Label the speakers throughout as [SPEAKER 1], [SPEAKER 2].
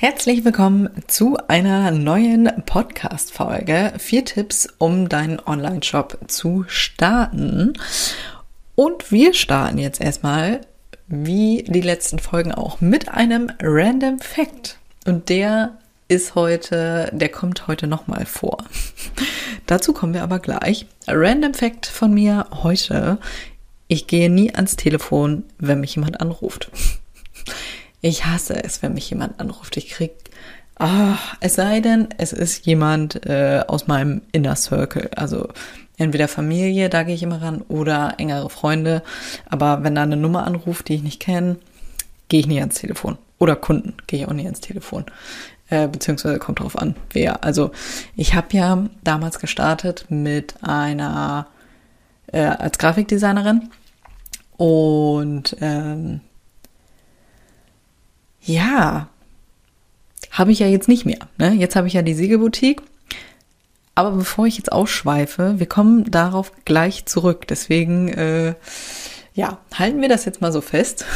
[SPEAKER 1] Herzlich willkommen zu einer neuen Podcast-Folge. Vier Tipps, um deinen Online-Shop zu starten. Und wir starten jetzt erstmal, wie die letzten Folgen auch, mit einem Random Fact. Und der ist heute, der kommt heute nochmal vor. Dazu kommen wir aber gleich. Random Fact von mir heute. Ich gehe nie ans Telefon, wenn mich jemand anruft. Ich hasse es, wenn mich jemand anruft. Ich krieg, ah, es sei denn, es ist jemand äh, aus meinem Inner Circle. Also entweder Familie, da gehe ich immer ran, oder engere Freunde. Aber wenn da eine Nummer anruft, die ich nicht kenne, gehe ich nie ans Telefon. Oder Kunden gehe ich auch nie ans Telefon. Äh, beziehungsweise kommt drauf an, wer. Also ich habe ja damals gestartet mit einer äh, als Grafikdesignerin und ähm, ja, habe ich ja jetzt nicht mehr. Ne? Jetzt habe ich ja die Siegelboutique. Aber bevor ich jetzt ausschweife, wir kommen darauf gleich zurück. Deswegen, äh, ja, halten wir das jetzt mal so fest.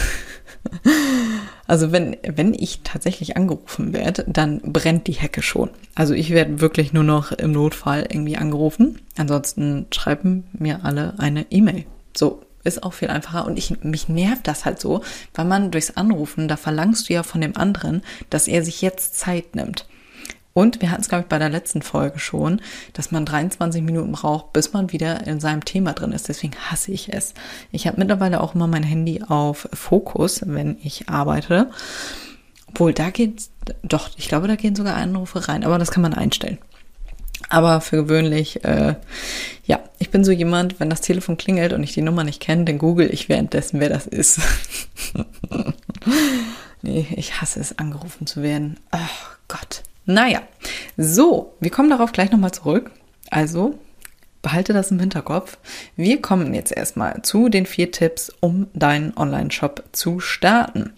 [SPEAKER 1] Also wenn, wenn ich tatsächlich angerufen werde, dann brennt die Hecke schon. Also ich werde wirklich nur noch im Notfall irgendwie angerufen. Ansonsten schreiben mir alle eine E-Mail. So, ist auch viel einfacher und ich, mich nervt das halt so, weil man durchs Anrufen, da verlangst du ja von dem anderen, dass er sich jetzt Zeit nimmt. Und wir hatten es, glaube ich, bei der letzten Folge schon, dass man 23 Minuten braucht, bis man wieder in seinem Thema drin ist. Deswegen hasse ich es. Ich habe mittlerweile auch immer mein Handy auf Fokus, wenn ich arbeite. Obwohl, da geht, doch, ich glaube, da gehen sogar Anrufe rein, aber das kann man einstellen. Aber für gewöhnlich, äh, ja, ich bin so jemand, wenn das Telefon klingelt und ich die Nummer nicht kenne, dann google ich währenddessen, wer das ist. nee, ich hasse es, angerufen zu werden. Ach Gott. Naja, so, wir kommen darauf gleich nochmal zurück. Also, behalte das im Hinterkopf. Wir kommen jetzt erstmal zu den vier Tipps, um deinen Online-Shop zu starten.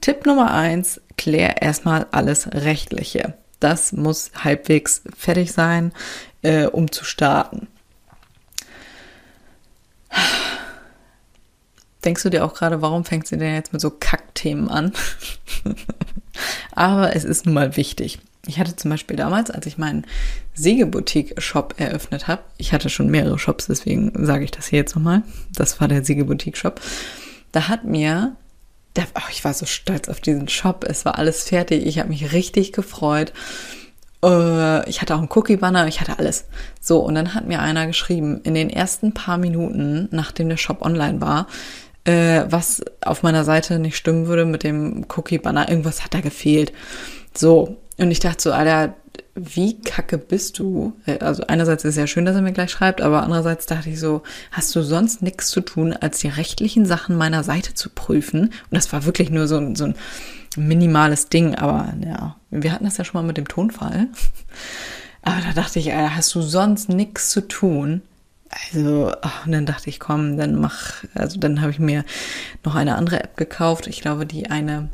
[SPEAKER 1] Tipp Nummer eins, klär erstmal alles Rechtliche. Das muss halbwegs fertig sein, äh, um zu starten. Denkst du dir auch gerade, warum fängt sie denn jetzt mit so Kackthemen an? Aber es ist nun mal wichtig. Ich hatte zum Beispiel damals, als ich meinen Siegeboutique-Shop eröffnet habe, ich hatte schon mehrere Shops, deswegen sage ich das hier jetzt nochmal. Das war der Siegeboutique-Shop. Da hat mir ich war so stolz auf diesen Shop. Es war alles fertig. Ich habe mich richtig gefreut. Äh, ich hatte auch einen Cookie-Banner, ich hatte alles. So, und dann hat mir einer geschrieben, in den ersten paar Minuten, nachdem der Shop online war, äh, was auf meiner Seite nicht stimmen würde mit dem Cookie-Banner. Irgendwas hat da gefehlt. So, und ich dachte so, Alter, wie kacke bist du? Äh, also einerseits ist es ja schön, dass er mir gleich schreibt, aber andererseits dachte ich so, hast du sonst nichts zu tun, als die rechtlichen Sachen meiner Seite zu prüfen? Und das war wirklich nur so, so ein minimales Ding, aber ja, wir hatten das ja schon mal mit dem Tonfall. Aber da dachte ich, Alter, hast du sonst nichts zu tun? Also, ach, und dann dachte ich, komm, dann mach, also dann habe ich mir noch eine andere App gekauft. Ich glaube, die eine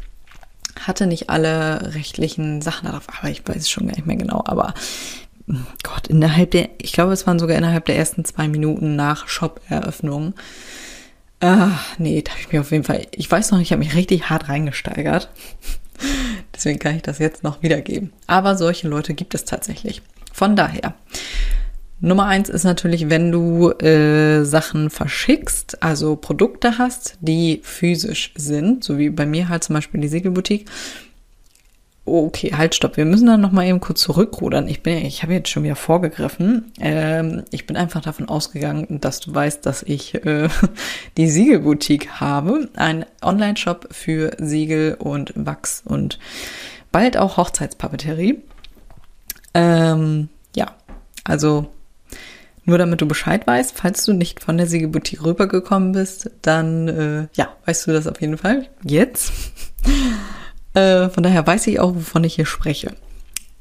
[SPEAKER 1] hatte nicht alle rechtlichen Sachen darauf, aber ich weiß es schon gar nicht mehr genau. Aber hm, Gott, innerhalb der, ich glaube, es waren sogar innerhalb der ersten zwei Minuten nach Shop-Eröffnung. Ach, nee, da habe ich mir auf jeden Fall, ich weiß noch, ich habe mich richtig hart reingesteigert. Deswegen kann ich das jetzt noch wiedergeben. Aber solche Leute gibt es tatsächlich. Von daher, Nummer eins ist natürlich, wenn du äh, Sachen verschickst, also Produkte hast, die physisch sind, so wie bei mir halt zum Beispiel die Segelboutique. Okay, halt, stopp. Wir müssen dann noch mal eben kurz zurückrudern. Ich ich habe jetzt schon wieder vorgegriffen. Ähm, ich bin einfach davon ausgegangen, dass du weißt, dass ich äh, die Siegelboutique habe, ein Online-Shop für Siegel und Wachs und bald auch Hochzeitspapeterie. Ähm, ja, also nur damit du Bescheid weißt, falls du nicht von der Siegeboutique rübergekommen bist, dann äh, ja, weißt du das auf jeden Fall jetzt. äh, von daher weiß ich auch, wovon ich hier spreche.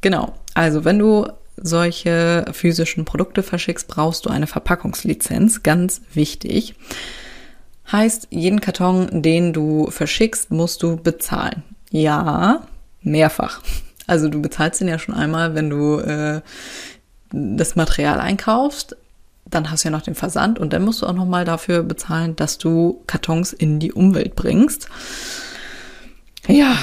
[SPEAKER 1] Genau, also wenn du solche physischen Produkte verschickst, brauchst du eine Verpackungslizenz. Ganz wichtig. Heißt, jeden Karton, den du verschickst, musst du bezahlen. Ja, mehrfach. Also du bezahlst ihn ja schon einmal, wenn du äh, das Material einkaufst. Dann hast du ja noch den Versand und dann musst du auch noch mal dafür bezahlen, dass du Kartons in die Umwelt bringst. Ja,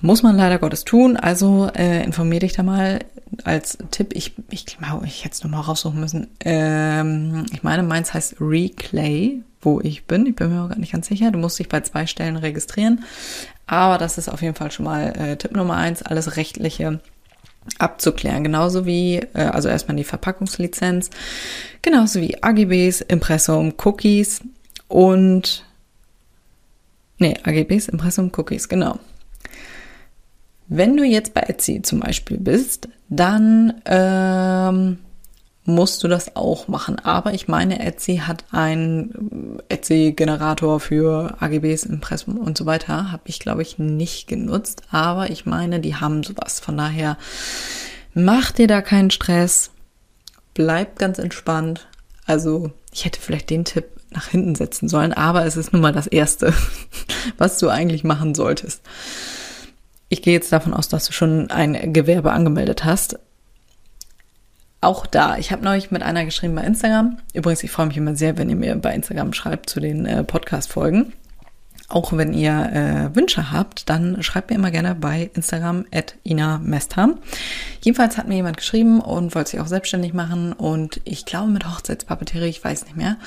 [SPEAKER 1] muss man leider Gottes tun. Also äh, informier dich da mal als Tipp. Ich, ich glaube, ich hätte es nochmal raussuchen müssen. Ähm, ich meine, meins heißt Reclay, wo ich bin. Ich bin mir auch gar nicht ganz sicher. Du musst dich bei zwei Stellen registrieren. Aber das ist auf jeden Fall schon mal äh, Tipp Nummer eins, alles Rechtliche abzuklären. Genauso wie, äh, also erstmal die Verpackungslizenz, genauso wie AGBs, Impressum, Cookies und Nee, AGBs, Impressum, Cookies, genau. Wenn du jetzt bei Etsy zum Beispiel bist, dann ähm, musst du das auch machen. Aber ich meine, Etsy hat einen Etsy-Generator für AGBs, Impressum und so weiter. Habe ich, glaube ich, nicht genutzt. Aber ich meine, die haben sowas. Von daher mach dir da keinen Stress. Bleib ganz entspannt. Also ich hätte vielleicht den Tipp nach hinten setzen sollen, aber es ist nun mal das Erste, was du eigentlich machen solltest. Ich gehe jetzt davon aus, dass du schon ein Gewerbe angemeldet hast. Auch da, ich habe neulich mit einer geschrieben bei Instagram. Übrigens, ich freue mich immer sehr, wenn ihr mir bei Instagram schreibt zu den äh, Podcast-Folgen. Auch wenn ihr äh, Wünsche habt, dann schreibt mir immer gerne bei Instagram at Ina Mestham. Jedenfalls hat mir jemand geschrieben und wollte sich auch selbstständig machen und ich glaube mit Hochzeitspapeterie, ich weiß nicht mehr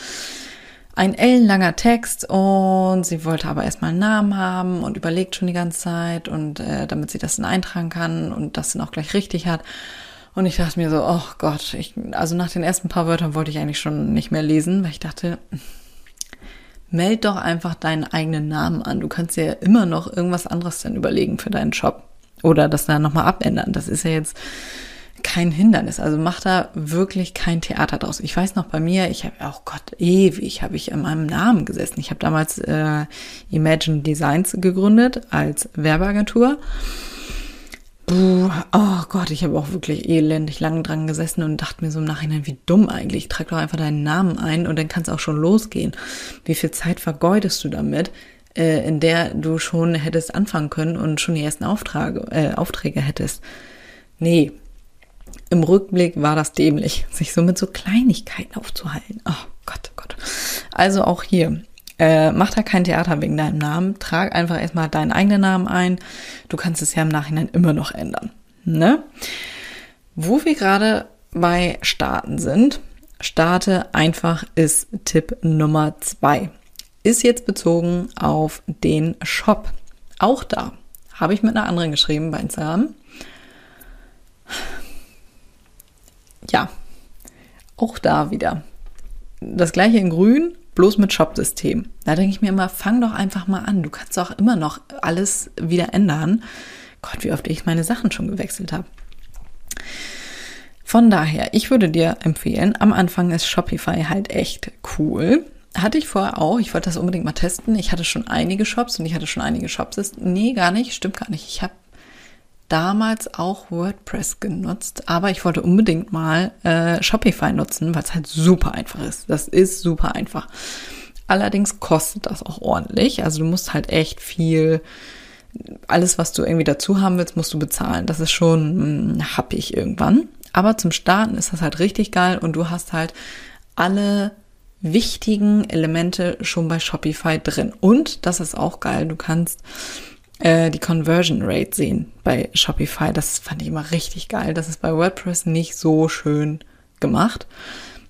[SPEAKER 1] ein ellenlanger Text und sie wollte aber erstmal einen Namen haben und überlegt schon die ganze Zeit und äh, damit sie das dann eintragen kann und das dann auch gleich richtig hat. Und ich dachte mir so, oh Gott, ich, also nach den ersten paar Wörtern wollte ich eigentlich schon nicht mehr lesen, weil ich dachte, meld doch einfach deinen eigenen Namen an. Du kannst dir ja immer noch irgendwas anderes dann überlegen für deinen Job oder das dann nochmal abändern. Das ist ja jetzt kein Hindernis. Also mach da wirklich kein Theater draus. Ich weiß noch bei mir, ich habe, oh Gott, ewig habe ich in meinem Namen gesessen. Ich habe damals äh, Imagine Designs gegründet als Werbeagentur. Oh Gott, ich habe auch wirklich elendig lang dran gesessen und dachte mir so im Nachhinein, wie dumm eigentlich. Trag doch einfach deinen Namen ein und dann kann es auch schon losgehen. Wie viel Zeit vergeudest du damit, äh, in der du schon hättest anfangen können und schon die ersten Aufträge, äh, Aufträge hättest? Nee, im Rückblick war das dämlich, sich so mit so Kleinigkeiten aufzuhalten. Oh Gott, oh Gott. Also auch hier, äh, mach da kein Theater wegen deinem Namen. Trag einfach erstmal deinen eigenen Namen ein. Du kannst es ja im Nachhinein immer noch ändern. Ne? Wo wir gerade bei Starten sind, starte einfach ist Tipp Nummer zwei. Ist jetzt bezogen auf den Shop. Auch da habe ich mit einer anderen geschrieben bei Instagram ja, auch da wieder. Das gleiche in grün, bloß mit Shop-System. Da denke ich mir immer, fang doch einfach mal an. Du kannst auch immer noch alles wieder ändern. Gott, wie oft ich meine Sachen schon gewechselt habe. Von daher, ich würde dir empfehlen, am Anfang ist Shopify halt echt cool. Hatte ich vorher auch, ich wollte das unbedingt mal testen. Ich hatte schon einige Shops und ich hatte schon einige Shops. Nee, gar nicht, stimmt gar nicht. Ich habe damals auch WordPress genutzt, aber ich wollte unbedingt mal äh, Shopify nutzen, weil es halt super einfach ist. Das ist super einfach. Allerdings kostet das auch ordentlich. Also du musst halt echt viel, alles, was du irgendwie dazu haben willst, musst du bezahlen. Das ist schon mh, hm, happig irgendwann. Aber zum Starten ist das halt richtig geil und du hast halt alle wichtigen Elemente schon bei Shopify drin. Und das ist auch geil. Du kannst äh, die Conversion Rate sehen bei Shopify. Das fand ich immer richtig geil. Das ist bei WordPress nicht so schön gemacht.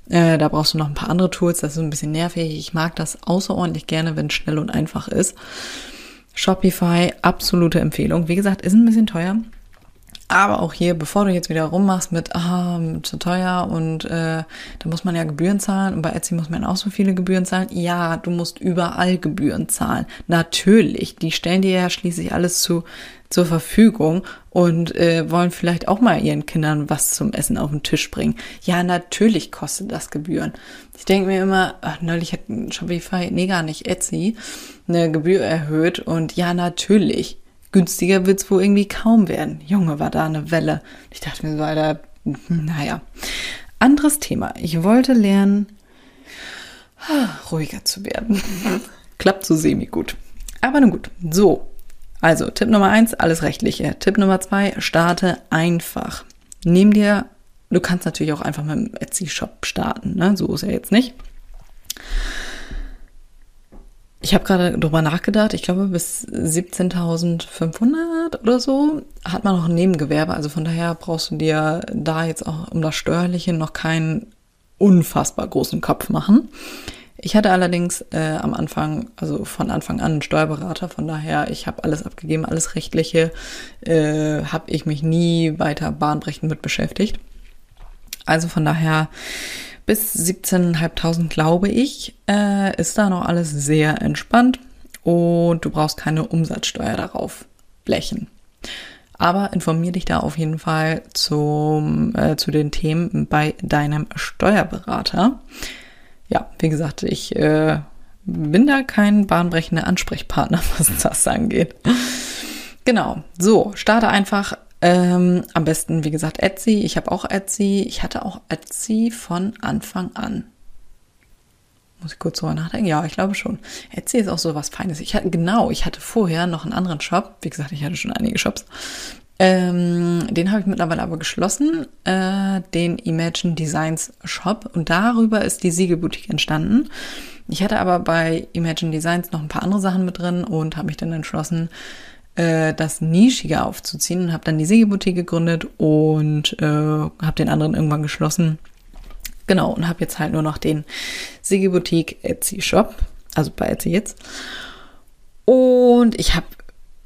[SPEAKER 1] Äh, da brauchst du noch ein paar andere Tools. Das ist ein bisschen nervig. Ich mag das außerordentlich gerne, wenn es schnell und einfach ist. Shopify, absolute Empfehlung. Wie gesagt, ist ein bisschen teuer. Aber auch hier, bevor du jetzt wieder rummachst mit, ah, zu teuer und äh, da muss man ja Gebühren zahlen und bei Etsy muss man auch so viele Gebühren zahlen. Ja, du musst überall Gebühren zahlen. Natürlich, die stellen dir ja schließlich alles zu, zur Verfügung und äh, wollen vielleicht auch mal ihren Kindern was zum Essen auf den Tisch bringen. Ja, natürlich kostet das Gebühren. Ich denke mir immer, ach, neulich hat Shopify, nee gar nicht, Etsy, eine Gebühr erhöht und ja, natürlich günstiger wird's wohl irgendwie kaum werden. Junge, war da eine Welle. Ich dachte mir so, Alter, naja, anderes Thema. Ich wollte lernen, ruhiger zu werden. Klappt so semi gut. Aber nun gut. So. Also, Tipp Nummer eins, alles Rechtliche. Tipp Nummer zwei, starte einfach. Nimm dir, du kannst natürlich auch einfach mit dem Etsy-Shop starten, ne? So ist er jetzt nicht. Ich habe gerade drüber nachgedacht, ich glaube bis 17.500 oder so hat man noch ein Nebengewerbe. Also von daher brauchst du dir da jetzt auch um das Steuerliche noch keinen unfassbar großen Kopf machen. Ich hatte allerdings äh, am Anfang, also von Anfang an einen Steuerberater, von daher, ich habe alles abgegeben, alles Rechtliche, äh, habe ich mich nie weiter bahnbrechend mit beschäftigt. Also von daher bis 17.500, glaube ich, äh, ist da noch alles sehr entspannt und du brauchst keine Umsatzsteuer darauf blechen. Aber informier dich da auf jeden Fall zum, äh, zu den Themen bei deinem Steuerberater. Ja, wie gesagt, ich äh, bin da kein bahnbrechender Ansprechpartner, was das angeht. Genau, so, starte einfach ähm, am besten, wie gesagt, Etsy. Ich habe auch Etsy. Ich hatte auch Etsy von Anfang an. Muss ich kurz drüber nachdenken? Ja, ich glaube schon. Etsy ist auch so was Feines. Ich hatte, genau, ich hatte vorher noch einen anderen Shop. Wie gesagt, ich hatte schon einige Shops. Ähm, den habe ich mittlerweile aber geschlossen, äh, den Imagine Designs Shop. Und darüber ist die Siegelboutique entstanden. Ich hatte aber bei Imagine Designs noch ein paar andere Sachen mit drin und habe mich dann entschlossen, äh, das nischiger aufzuziehen und habe dann die Siegelboutique gegründet und äh, habe den anderen irgendwann geschlossen. Genau, und habe jetzt halt nur noch den Siegelboutique Etsy Shop, also bei Etsy jetzt. Und ich habe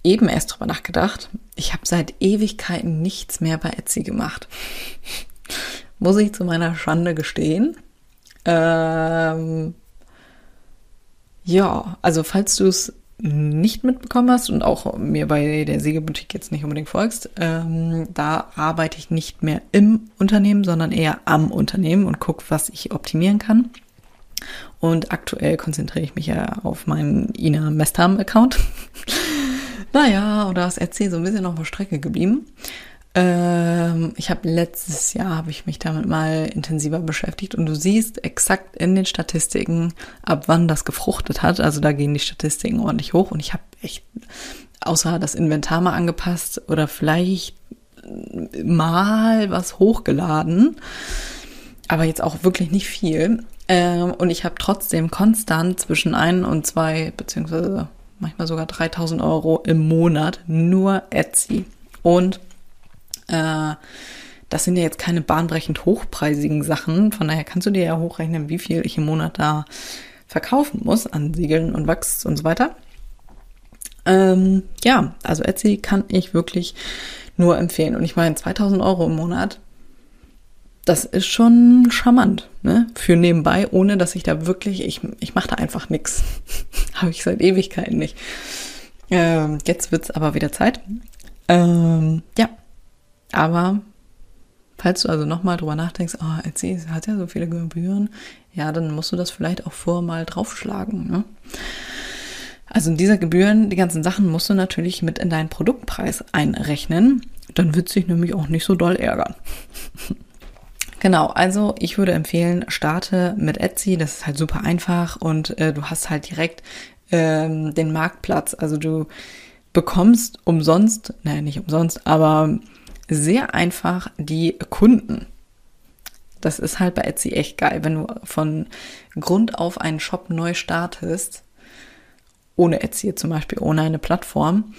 [SPEAKER 1] eben erst drüber nachgedacht. Ich habe seit Ewigkeiten nichts mehr bei Etsy gemacht. Muss ich zu meiner Schande gestehen. Ähm, ja, also falls du es nicht mitbekommen hast und auch mir bei der Sägeboutique jetzt nicht unbedingt folgst, ähm, da arbeite ich nicht mehr im Unternehmen, sondern eher am Unternehmen und gucke, was ich optimieren kann. Und aktuell konzentriere ich mich ja auf meinen Ina Mestham-Account. naja, und da ist RC so ein bisschen auf der Strecke geblieben. Ähm, ich habe letztes Jahr habe ich mich damit mal intensiver beschäftigt und du siehst exakt in den Statistiken, ab wann das gefruchtet hat. Also da gehen die Statistiken ordentlich hoch und ich habe echt außer das Inventar mal angepasst oder vielleicht mal was hochgeladen, aber jetzt auch wirklich nicht viel. Ähm, und ich habe trotzdem konstant zwischen ein und zwei beziehungsweise manchmal sogar 3000 Euro im Monat nur Etsy und äh, das sind ja jetzt keine bahnbrechend hochpreisigen Sachen. Von daher kannst du dir ja hochrechnen, wie viel ich im Monat da verkaufen muss an Siegeln und Wachs und so weiter. Ähm, ja, also Etsy kann ich wirklich nur empfehlen. Und ich meine, 2000 Euro im Monat, das ist schon charmant, ne? Für nebenbei, ohne dass ich da wirklich, ich, ich mache da einfach nix. Habe ich seit Ewigkeiten nicht. Ähm, jetzt wird's aber wieder Zeit. Ähm, ja, aber falls du also nochmal drüber nachdenkst, oh, Etsy hat ja so viele Gebühren, ja, dann musst du das vielleicht auch vorher mal draufschlagen. Ne? Also in dieser Gebühren, die ganzen Sachen musst du natürlich mit in deinen Produktpreis einrechnen. Dann wird sich nämlich auch nicht so doll ärgern. Genau, also ich würde empfehlen, starte mit Etsy, das ist halt super einfach und äh, du hast halt direkt ähm, den Marktplatz. Also du bekommst umsonst, naja, nicht umsonst, aber sehr einfach die Kunden. Das ist halt bei Etsy echt geil, wenn du von Grund auf einen Shop neu startest, ohne Etsy zum Beispiel, ohne eine Plattform.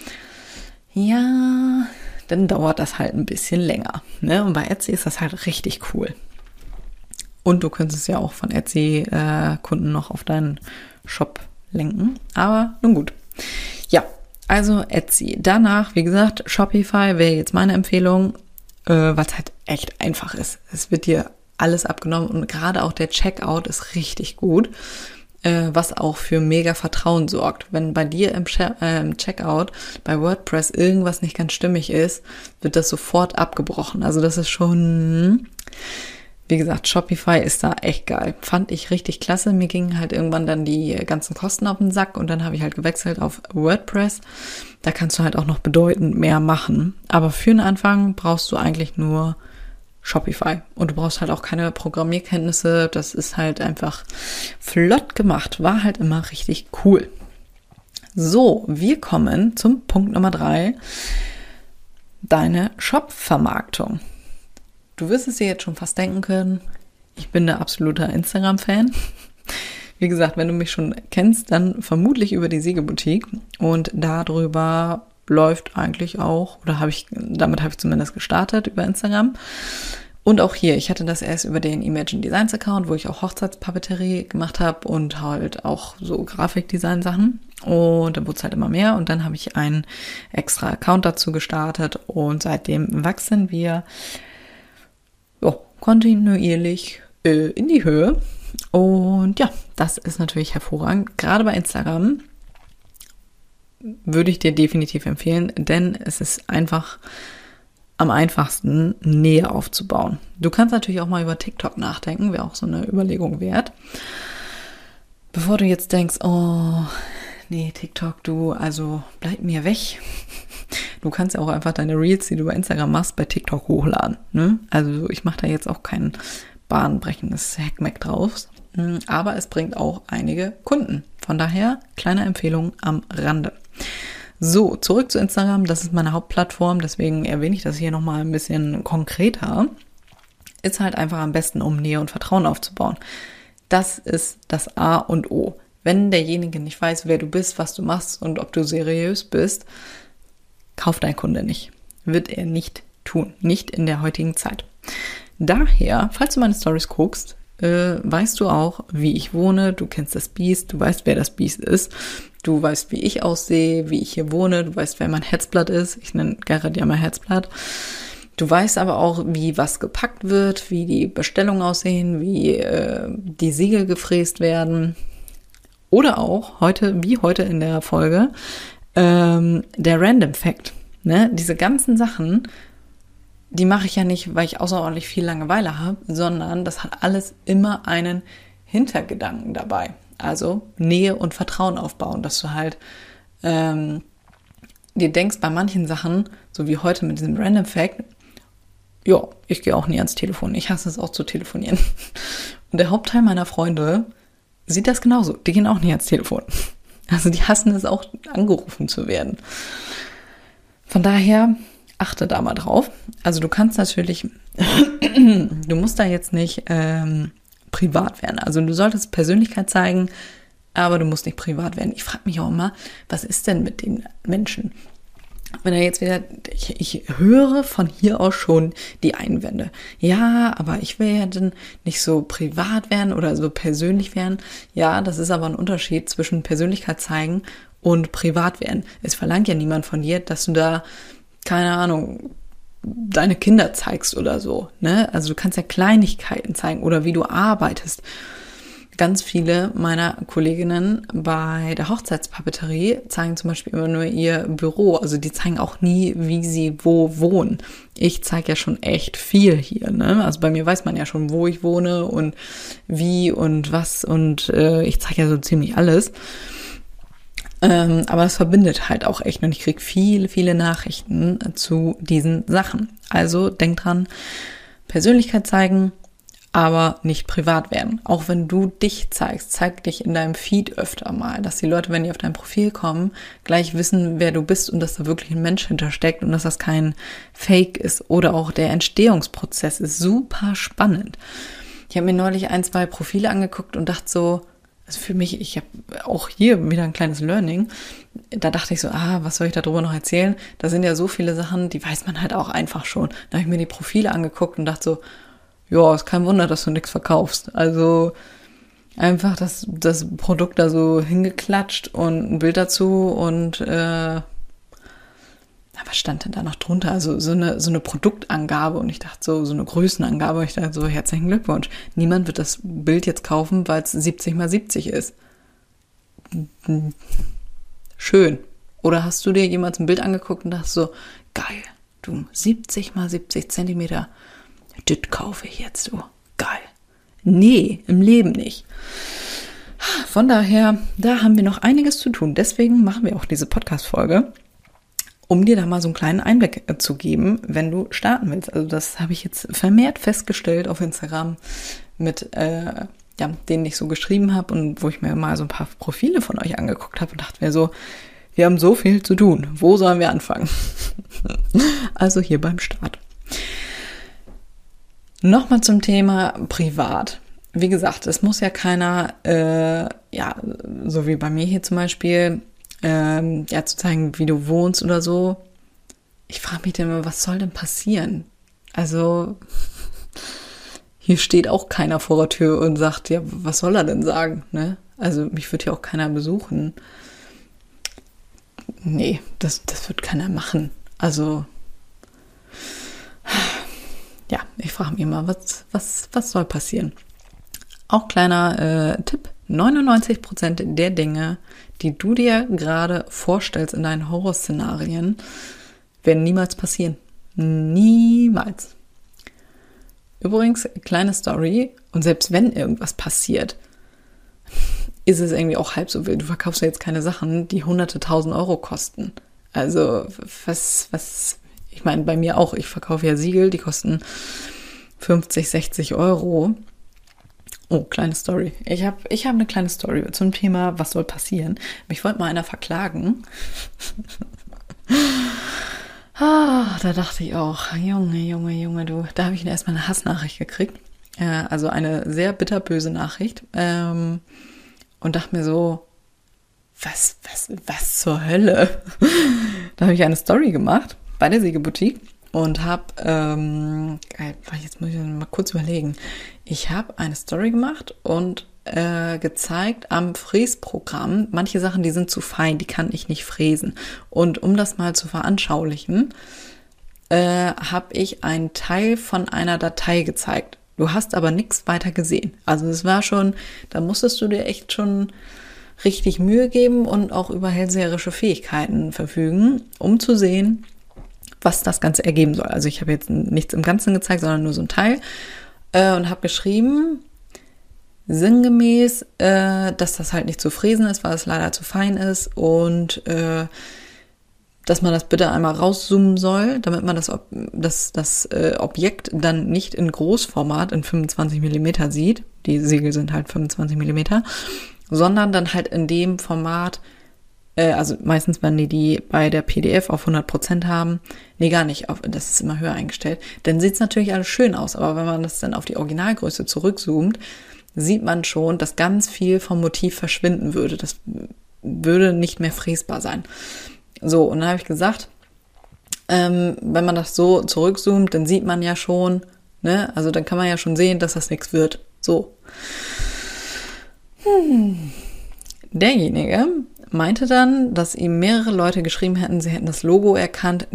[SPEAKER 1] Ja, dann dauert das halt ein bisschen länger. Ne? Und bei Etsy ist das halt richtig cool. Und du könntest ja auch von Etsy-Kunden äh, noch auf deinen Shop lenken. Aber nun gut. Ja, also Etsy. Danach, wie gesagt, Shopify wäre jetzt meine Empfehlung, äh, was halt echt einfach ist. Es wird dir alles abgenommen und gerade auch der Checkout ist richtig gut, äh, was auch für mega Vertrauen sorgt. Wenn bei dir im, che äh, im Checkout bei WordPress irgendwas nicht ganz stimmig ist, wird das sofort abgebrochen. Also das ist schon wie gesagt, Shopify ist da echt geil. Fand ich richtig klasse. Mir gingen halt irgendwann dann die ganzen Kosten auf den Sack und dann habe ich halt gewechselt auf WordPress. Da kannst du halt auch noch bedeutend mehr machen. Aber für einen Anfang brauchst du eigentlich nur Shopify. Und du brauchst halt auch keine Programmierkenntnisse. Das ist halt einfach flott gemacht. War halt immer richtig cool. So, wir kommen zum Punkt Nummer drei. Deine Shop-Vermarktung. Du wirst es dir jetzt schon fast denken können. Ich bin der absoluter Instagram-Fan. Wie gesagt, wenn du mich schon kennst, dann vermutlich über die Siegeboutique und darüber läuft eigentlich auch, oder habe ich, damit habe ich zumindest gestartet über Instagram. Und auch hier, ich hatte das erst über den Imagine Designs Account, wo ich auch Hochzeitspapeterie gemacht habe und halt auch so Grafikdesign-Sachen. Und dann wurde es halt immer mehr. Und dann habe ich einen extra Account dazu gestartet und seitdem wachsen wir kontinuierlich äh, in die Höhe. Und ja, das ist natürlich hervorragend. Gerade bei Instagram würde ich dir definitiv empfehlen, denn es ist einfach am einfachsten, Nähe aufzubauen. Du kannst natürlich auch mal über TikTok nachdenken, wäre auch so eine Überlegung wert. Bevor du jetzt denkst, oh, nee, TikTok, du, also bleib mir weg. Du kannst ja auch einfach deine Reels, die du bei Instagram machst, bei TikTok hochladen. Ne? Also ich mache da jetzt auch kein bahnbrechendes Hackmack drauf. Hm, aber es bringt auch einige Kunden. Von daher kleine Empfehlung am Rande. So, zurück zu Instagram. Das ist meine Hauptplattform, deswegen erwähne ich das hier nochmal ein bisschen konkreter. Ist halt einfach am besten, um Nähe und Vertrauen aufzubauen. Das ist das A und O. Wenn derjenige nicht weiß, wer du bist, was du machst und ob du seriös bist, kauft dein Kunde nicht. Wird er nicht tun. Nicht in der heutigen Zeit. Daher, falls du meine Stories guckst, äh, weißt du auch, wie ich wohne, du kennst das Biest, du weißt, wer das Biest ist, du weißt, wie ich aussehe, wie ich hier wohne, du weißt, wer mein Herzblatt ist, ich nenne Gerrit ja mein Herzblatt. Du weißt aber auch, wie was gepackt wird, wie die Bestellungen aussehen, wie äh, die Siegel gefräst werden. Oder auch heute, wie heute in der Folge, ähm, der Random Fact. Ne? Diese ganzen Sachen die mache ich ja nicht, weil ich außerordentlich viel Langeweile habe, sondern das hat alles immer einen Hintergedanken dabei. Also Nähe und Vertrauen aufbauen, dass du halt ähm, dir denkst bei manchen Sachen, so wie heute mit diesem Random Fact, ja, ich gehe auch nie ans Telefon. Ich hasse es auch zu telefonieren. Und der Hauptteil meiner Freunde sieht das genauso. Die gehen auch nie ans Telefon. Also die hassen es auch, angerufen zu werden. Von daher achte da mal drauf. Also du kannst natürlich, du musst da jetzt nicht ähm, privat werden. Also du solltest Persönlichkeit zeigen, aber du musst nicht privat werden. Ich frage mich auch immer, was ist denn mit den Menschen? Wenn er jetzt wieder, ich, ich höre von hier aus schon die Einwände. Ja, aber ich will ja dann nicht so privat werden oder so persönlich werden. Ja, das ist aber ein Unterschied zwischen Persönlichkeit zeigen und privat werden. Es verlangt ja niemand von dir, dass du da keine Ahnung, deine Kinder zeigst oder so. Ne? Also du kannst ja Kleinigkeiten zeigen oder wie du arbeitest. Ganz viele meiner Kolleginnen bei der Hochzeitspapeterie zeigen zum Beispiel immer nur ihr Büro. Also die zeigen auch nie, wie sie wo wohnen. Ich zeige ja schon echt viel hier. Ne? Also bei mir weiß man ja schon, wo ich wohne und wie und was. Und äh, ich zeige ja so ziemlich alles. Ähm, aber es verbindet halt auch echt und ich kriege viele, viele Nachrichten zu diesen Sachen. Also denk dran, Persönlichkeit zeigen, aber nicht privat werden. Auch wenn du dich zeigst, zeig dich in deinem Feed öfter mal, dass die Leute, wenn die auf dein Profil kommen, gleich wissen, wer du bist und dass da wirklich ein Mensch hintersteckt und dass das kein Fake ist. Oder auch der Entstehungsprozess ist super spannend. Ich habe mir neulich ein, zwei Profile angeguckt und dachte so, also für mich, ich habe auch hier wieder ein kleines Learning. Da dachte ich so, ah, was soll ich darüber noch erzählen? Da sind ja so viele Sachen, die weiß man halt auch einfach schon. Da habe ich mir die Profile angeguckt und dachte so, ja, ist kein Wunder, dass du nichts verkaufst. Also einfach das, das Produkt da so hingeklatscht und ein Bild dazu und äh, was stand denn da noch drunter? Also so eine, so eine Produktangabe und ich dachte so, so eine Größenangabe. Und ich dachte so, herzlichen Glückwunsch. Niemand wird das Bild jetzt kaufen, weil es 70 mal 70 ist. Schön. Oder hast du dir jemals ein Bild angeguckt und dachtest so, geil, du, 70 mal 70 Zentimeter, das kaufe ich jetzt, so. Geil. Nee, im Leben nicht. Von daher, da haben wir noch einiges zu tun. Deswegen machen wir auch diese Podcast-Folge um dir da mal so einen kleinen Einblick äh, zu geben, wenn du starten willst. Also das habe ich jetzt vermehrt festgestellt auf Instagram mit äh, ja, denen ich so geschrieben habe und wo ich mir mal so ein paar Profile von euch angeguckt habe und dachte mir so, wir haben so viel zu tun. Wo sollen wir anfangen? also hier beim Start. Nochmal zum Thema privat. Wie gesagt, es muss ja keiner, äh, ja, so wie bei mir hier zum Beispiel, ähm, ja, zu zeigen, wie du wohnst oder so. Ich frage mich dann immer, was soll denn passieren? Also, hier steht auch keiner vor der Tür und sagt, ja, was soll er denn sagen, ne? Also, mich wird ja auch keiner besuchen. Nee, das, das wird keiner machen. Also, ja, ich frage mich immer, was, was, was soll passieren? Auch kleiner äh, Tipp, 99% der Dinge, die du dir gerade vorstellst in deinen Horrorszenarien, werden niemals passieren. Niemals. Übrigens, kleine Story, und selbst wenn irgendwas passiert, ist es irgendwie auch halb so wild. Du verkaufst ja jetzt keine Sachen, die hunderte tausend Euro kosten. Also, was, was, ich meine, bei mir auch, ich verkaufe ja Siegel, die kosten 50, 60 Euro. Oh, kleine Story. Ich habe ich hab eine kleine Story zum Thema, was soll passieren. Mich wollte mal einer verklagen. ah, da dachte ich auch, Junge, Junge, Junge, du. Da habe ich erstmal eine Hassnachricht gekriegt. Äh, also eine sehr bitterböse Nachricht. Ähm, und dachte mir so, was, was, was zur Hölle? da habe ich eine Story gemacht bei der Sägeboutique und habe, ähm, jetzt muss ich mal kurz überlegen, ich habe eine Story gemacht und äh, gezeigt am Fräsprogramm, manche Sachen, die sind zu fein, die kann ich nicht fräsen. Und um das mal zu veranschaulichen, äh, habe ich einen Teil von einer Datei gezeigt. Du hast aber nichts weiter gesehen. Also es war schon, da musstest du dir echt schon richtig Mühe geben und auch über hellseherische Fähigkeiten verfügen, um zu sehen, was das Ganze ergeben soll. Also ich habe jetzt nichts im Ganzen gezeigt, sondern nur so ein Teil äh, und habe geschrieben, sinngemäß, äh, dass das halt nicht zu fräsen ist, weil es leider zu fein ist und äh, dass man das bitte einmal rauszoomen soll, damit man das, das, das äh, Objekt dann nicht in Großformat in 25 Millimeter sieht. Die Segel sind halt 25 Millimeter, sondern dann halt in dem Format, äh, also meistens, wenn die die bei der PDF auf 100 Prozent haben, nee, gar nicht, auf, das ist immer höher eingestellt, dann sieht es natürlich alles schön aus, aber wenn man das dann auf die Originalgröße zurückzoomt, sieht man schon, dass ganz viel vom Motiv verschwinden würde. Das würde nicht mehr fräsbar sein. So, und dann habe ich gesagt, ähm, wenn man das so zurückzoomt, dann sieht man ja schon, ne, also dann kann man ja schon sehen, dass das nichts wird. So. Hm. Derjenige meinte dann, dass ihm mehrere Leute geschrieben hätten, sie hätten das Logo erkannt.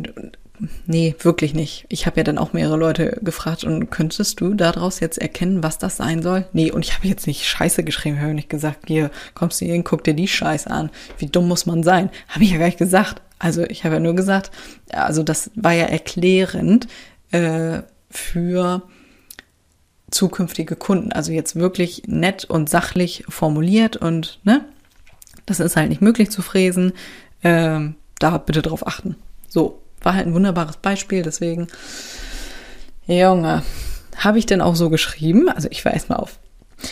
[SPEAKER 1] Nee, wirklich nicht. Ich habe ja dann auch mehrere Leute gefragt und könntest du daraus jetzt erkennen, was das sein soll? Nee, und ich habe jetzt nicht Scheiße geschrieben, habe nicht gesagt, hier, kommst du hin, guck dir die Scheiße an. Wie dumm muss man sein? Habe ich ja gar nicht gesagt. Also ich habe ja nur gesagt, also das war ja erklärend äh, für zukünftige Kunden. Also jetzt wirklich nett und sachlich formuliert und ne, das ist halt nicht möglich zu fräsen. Ähm, da bitte drauf achten. So, war halt ein wunderbares Beispiel, deswegen, Junge, habe ich denn auch so geschrieben? Also ich war erstmal auf.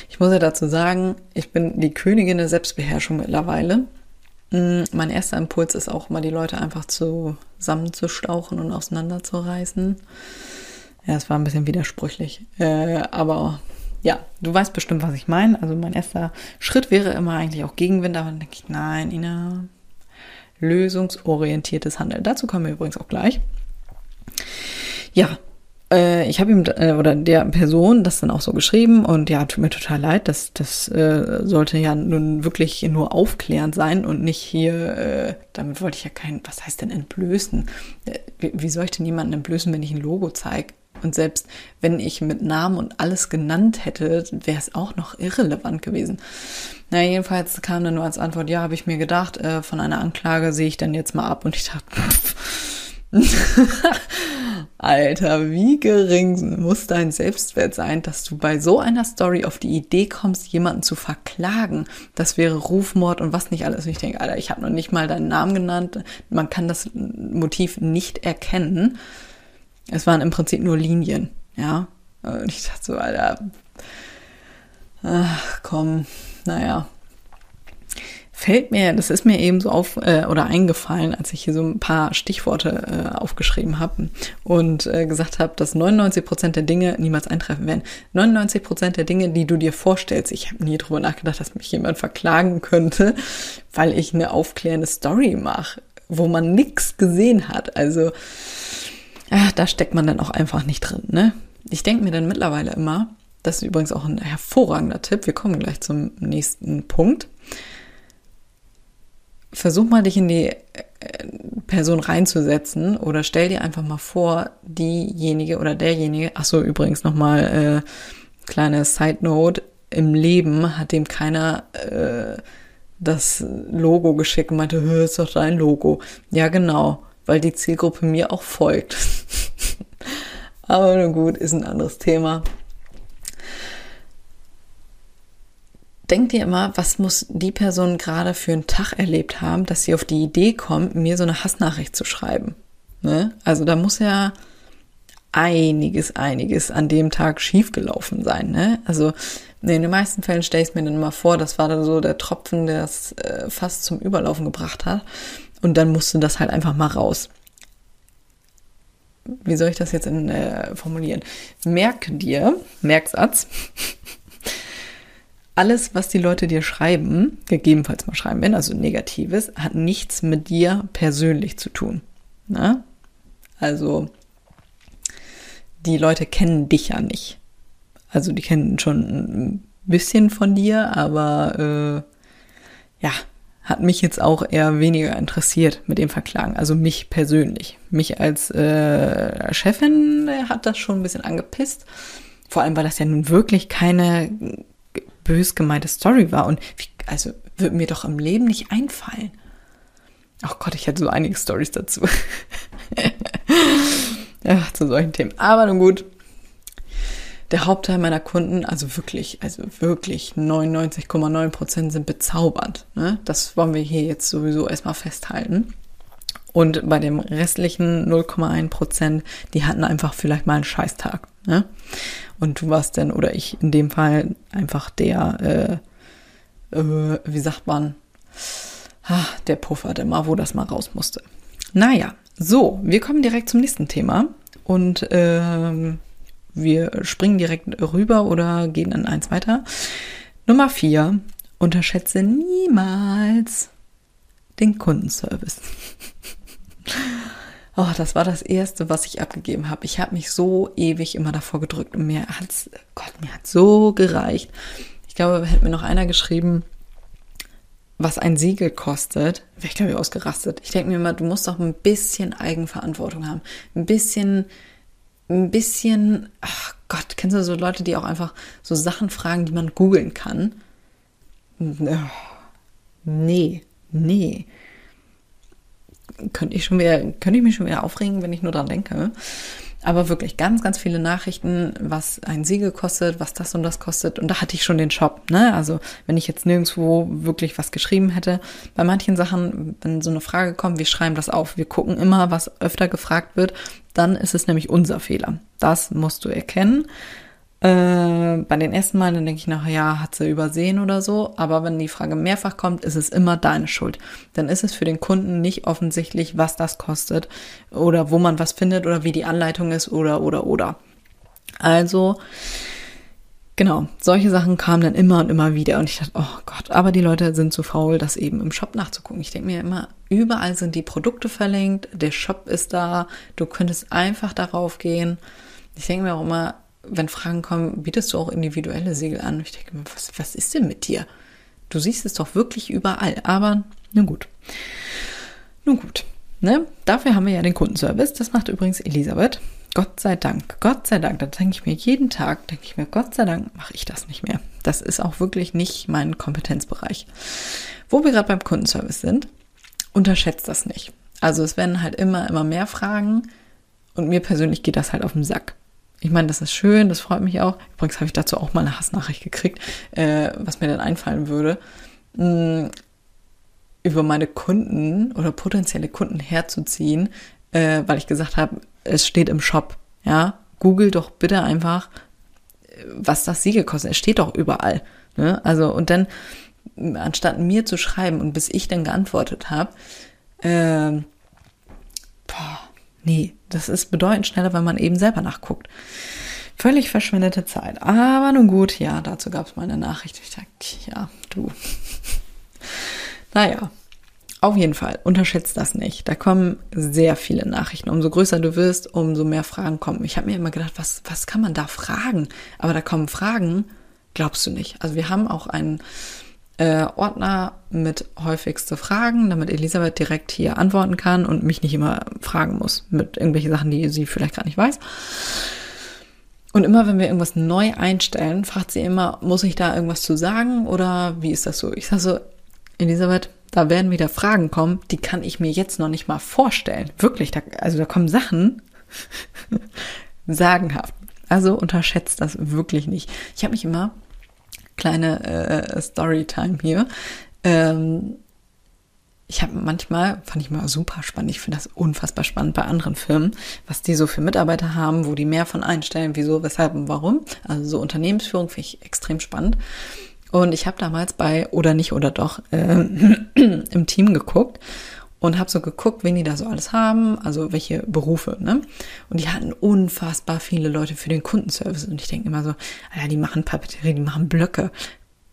[SPEAKER 1] Ich muss ja dazu sagen, ich bin die Königin der Selbstbeherrschung mittlerweile. Mm, mein erster Impuls ist auch mal, die Leute einfach zusammenzustauchen und auseinanderzureißen. Ja, es war ein bisschen widersprüchlich. Äh, aber ja, du weißt bestimmt, was ich meine. Also mein erster Schritt wäre immer eigentlich auch Gegenwind, aber dann denke ich, nein, Ina, lösungsorientiertes Handeln. Dazu kommen wir übrigens auch gleich. Ja, äh, ich habe ihm äh, oder der Person das dann auch so geschrieben und ja, tut mir total leid, das, das äh, sollte ja nun wirklich nur aufklärend sein und nicht hier, äh, damit wollte ich ja kein, was heißt denn entblößen? Äh, wie, wie soll ich denn jemanden entblößen, wenn ich ein Logo zeige? Und selbst wenn ich mit Namen und alles genannt hätte, wäre es auch noch irrelevant gewesen. Na, jedenfalls kam dann nur als Antwort, ja, habe ich mir gedacht, äh, von einer Anklage sehe ich dann jetzt mal ab. Und ich dachte, Alter, wie gering muss dein Selbstwert sein, dass du bei so einer Story auf die Idee kommst, jemanden zu verklagen. Das wäre Rufmord und was nicht alles. Und ich denke, Alter, ich habe noch nicht mal deinen Namen genannt. Man kann das Motiv nicht erkennen. Es waren im Prinzip nur Linien, ja. Und ich dachte so, Alter, ach komm, naja, fällt mir, das ist mir eben so auf äh, oder eingefallen, als ich hier so ein paar Stichworte äh, aufgeschrieben habe und äh, gesagt habe, dass 99 Prozent der Dinge niemals eintreffen werden. 99 Prozent der Dinge, die du dir vorstellst, ich habe nie drüber nachgedacht, dass mich jemand verklagen könnte, weil ich eine aufklärende Story mache, wo man nichts gesehen hat. Also ja, da steckt man dann auch einfach nicht drin. Ne? Ich denke mir dann mittlerweile immer, das ist übrigens auch ein hervorragender Tipp. Wir kommen gleich zum nächsten Punkt versuch mal dich in die äh, Person reinzusetzen oder stell dir einfach mal vor, diejenige oder derjenige, ach so, übrigens nochmal äh, kleine Side Note, im Leben hat dem keiner äh, das Logo geschickt und meinte, ist doch dein Logo. Ja, genau, weil die Zielgruppe mir auch folgt. Aber nun gut, ist ein anderes Thema. denk dir immer, was muss die Person gerade für einen Tag erlebt haben, dass sie auf die Idee kommt, mir so eine Hassnachricht zu schreiben. Ne? Also da muss ja einiges, einiges an dem Tag schiefgelaufen sein. Ne? Also in den meisten Fällen stelle ich es mir dann mal vor, das war dann so der Tropfen, der es äh, fast zum Überlaufen gebracht hat. Und dann musste das halt einfach mal raus. Wie soll ich das jetzt in, äh, formulieren? Merk dir, Merksatz, alles, was die Leute dir schreiben, gegebenenfalls mal schreiben werden, also Negatives, hat nichts mit dir persönlich zu tun. Ne? Also die Leute kennen dich ja nicht. Also die kennen schon ein bisschen von dir, aber äh, ja, hat mich jetzt auch eher weniger interessiert mit dem Verklagen. Also mich persönlich. Mich als äh, Chefin hat das schon ein bisschen angepisst. Vor allem, weil das ja nun wirklich keine bös gemeinte Story war. Und wie, also würde mir doch im Leben nicht einfallen. Ach Gott, ich hätte so einige Stories dazu. ja, zu solchen Themen. Aber nun gut. Der Hauptteil meiner Kunden, also wirklich, also wirklich 99,9 Prozent sind bezaubert. Ne? Das wollen wir hier jetzt sowieso erstmal festhalten. Und bei dem restlichen 0,1 Prozent, die hatten einfach vielleicht mal einen Scheißtag. Ne? Und du warst dann, oder ich in dem Fall, einfach der, äh, äh, wie sagt man, ah, der Puffer, der mal, wo das mal raus musste. Naja, so, wir kommen direkt zum nächsten Thema. Und äh, wir springen direkt rüber oder gehen in eins weiter. Nummer vier, unterschätze niemals den Kundenservice. Oh, das war das erste, was ich abgegeben habe. Ich habe mich so ewig immer davor gedrückt und mir hat's, Gott, mir hat so gereicht. Ich glaube, hätte mir noch einer geschrieben, was ein Siegel kostet, wäre ich glaube ich ausgerastet. Ich denke mir immer, du musst doch ein bisschen Eigenverantwortung haben. Ein bisschen, ein bisschen, ach Gott, kennst du so Leute, die auch einfach so Sachen fragen, die man googeln kann? Nee, nee könnte ich schon wieder, könnte ich mich schon wieder aufregen, wenn ich nur dran denke. Aber wirklich ganz, ganz viele Nachrichten, was ein Siegel kostet, was das und das kostet. Und da hatte ich schon den Shop, ne? Also wenn ich jetzt nirgendwo wirklich was geschrieben hätte. Bei manchen Sachen, wenn so eine Frage kommt, wir schreiben das auf. Wir gucken immer, was öfter gefragt wird. Dann ist es nämlich unser Fehler. Das musst du erkennen. Äh, bei den ersten Malen denke ich nachher, ja, hat sie übersehen oder so. Aber wenn die Frage mehrfach kommt, ist es immer deine Schuld. Dann ist es für den Kunden nicht offensichtlich, was das kostet oder wo man was findet oder wie die Anleitung ist oder, oder, oder. Also, genau, solche Sachen kamen dann immer und immer wieder. Und ich dachte, oh Gott, aber die Leute sind zu faul, das eben im Shop nachzugucken. Ich denke mir immer, überall sind die Produkte verlinkt, der Shop ist da, du könntest einfach darauf gehen. Ich denke mir auch immer, wenn Fragen kommen, bietest du auch individuelle Segel an. Ich denke mir, was, was ist denn mit dir? Du siehst es doch wirklich überall. Aber nun gut. Nun gut. Ne? Dafür haben wir ja den Kundenservice. Das macht übrigens Elisabeth. Gott sei Dank, Gott sei Dank, da denke ich mir jeden Tag, denke ich mir, Gott sei Dank mache ich das nicht mehr. Das ist auch wirklich nicht mein Kompetenzbereich. Wo wir gerade beim Kundenservice sind, unterschätzt das nicht. Also es werden halt immer, immer mehr Fragen Und mir persönlich geht das halt auf den Sack. Ich meine, das ist schön, das freut mich auch. Übrigens habe ich dazu auch mal eine Hassnachricht gekriegt, äh, was mir dann einfallen würde, mh, über meine Kunden oder potenzielle Kunden herzuziehen, äh, weil ich gesagt habe, es steht im Shop. Ja, google doch bitte einfach, was das Siegel kostet. Es steht doch überall. Ne? Also, und dann, anstatt mir zu schreiben und bis ich dann geantwortet habe, äh, boah, nee, das ist bedeutend schneller, wenn man eben selber nachguckt. Völlig verschwendete Zeit. Aber nun gut, ja, dazu gab es mal eine Nachricht. Ich dachte, ja, du. naja, auf jeden Fall, unterschätzt das nicht. Da kommen sehr viele Nachrichten. Umso größer du wirst, umso mehr Fragen kommen. Ich habe mir immer gedacht, was, was kann man da fragen? Aber da kommen Fragen, glaubst du nicht. Also wir haben auch einen äh, Ordner mit häufigste Fragen, damit Elisabeth direkt hier antworten kann und mich nicht immer fragen muss mit irgendwelchen Sachen, die sie vielleicht gerade nicht weiß. Und immer wenn wir irgendwas neu einstellen, fragt sie immer, muss ich da irgendwas zu sagen oder wie ist das so? Ich sage so, Elisabeth, da werden wieder Fragen kommen, die kann ich mir jetzt noch nicht mal vorstellen. Wirklich, da, also da kommen Sachen sagenhaft. Also unterschätzt das wirklich nicht. Ich habe mich immer kleine äh, Storytime hier. Ähm, ich habe manchmal, fand ich mal super spannend, ich finde das unfassbar spannend bei anderen Firmen, was die so für Mitarbeiter haben, wo die mehr von einstellen, wieso, weshalb und warum. Also so Unternehmensführung finde ich extrem spannend. Und ich habe damals bei Oder nicht oder doch äh, im Team geguckt und habe so geguckt, wen die da so alles haben, also welche Berufe, ne? Und die hatten unfassbar viele Leute für den Kundenservice und ich denke immer so, ja, die machen Papeterie, die machen Blöcke.